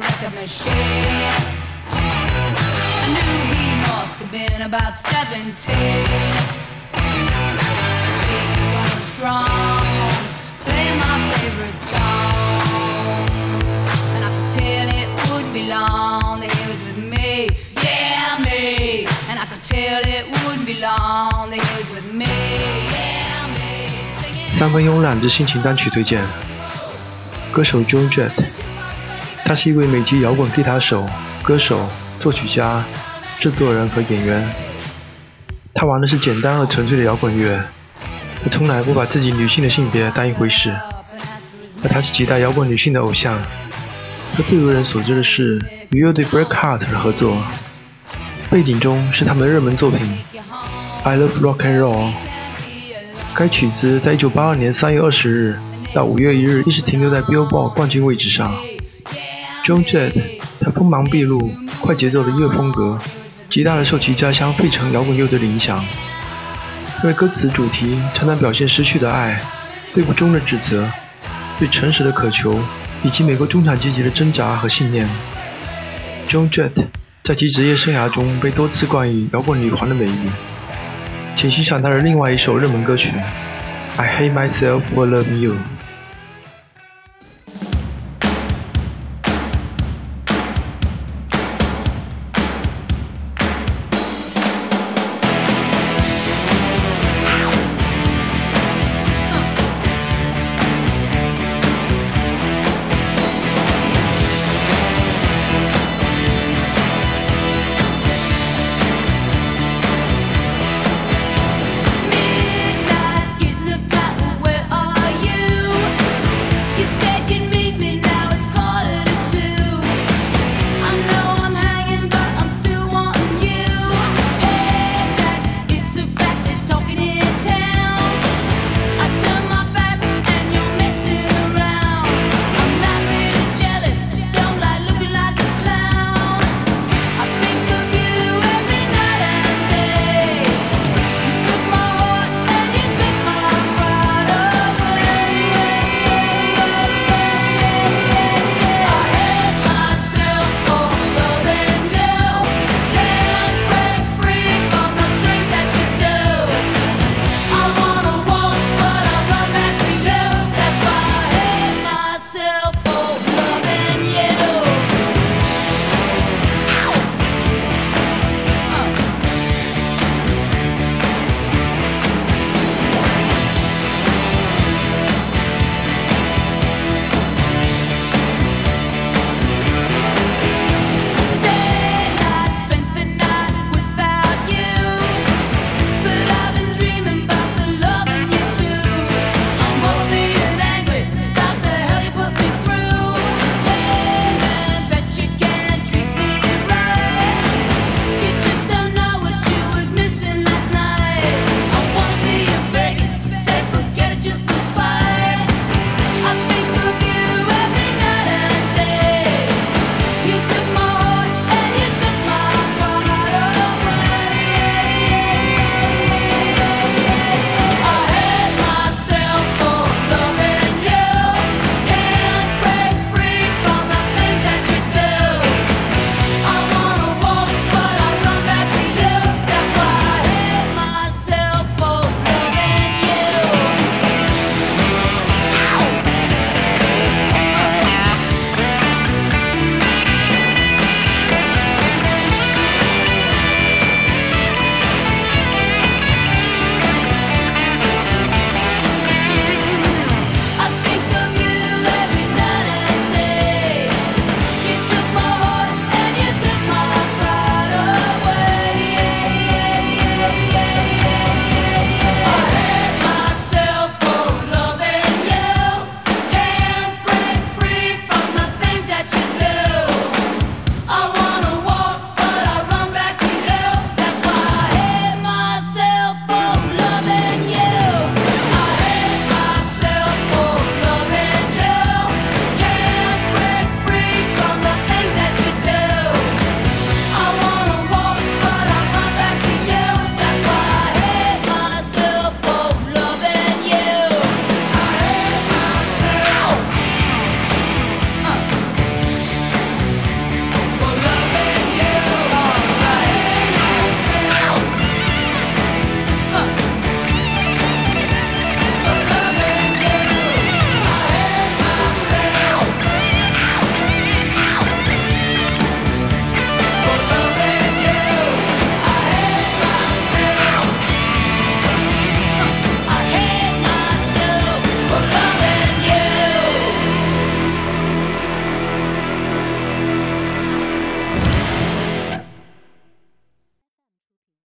record machine. I knew he must have been about 17. He was going strong, playing my favorite song. And I could tell it wouldn't be long that he was with me, yeah, me. And I could tell it wouldn't be long that he was with me, yeah, me. Singing 三分慵懒之心情单曲推荐。歌手 Joan Jett，他是一位美籍摇滚吉他手、歌手、作曲家、制作人和演员。他玩的是简单而纯粹的摇滚乐，他从来不把自己女性的性别当一回事，而他是几代摇滚女性的偶像。他最为人所知的是与乐队 Breakheart 的合作，背景中是他们的热门作品《I Love Rock and Roll》。该曲子在1982年3月20日到5月1日一直停留在 Billboard 冠军位置上。Joan Jett，他锋芒毕露、快节奏的音乐风格，极大的受其家乡费城摇滚乐队的影响。因为歌词主题常常表现失去的爱、对不忠的指责、对诚实的渴求，以及美国中产阶级的挣扎和信念。Joan Jett 在其职业生涯中被多次冠以摇滚女皇的美誉。请欣赏她的另外一首热门歌曲《I Hate Myself for Loving You》。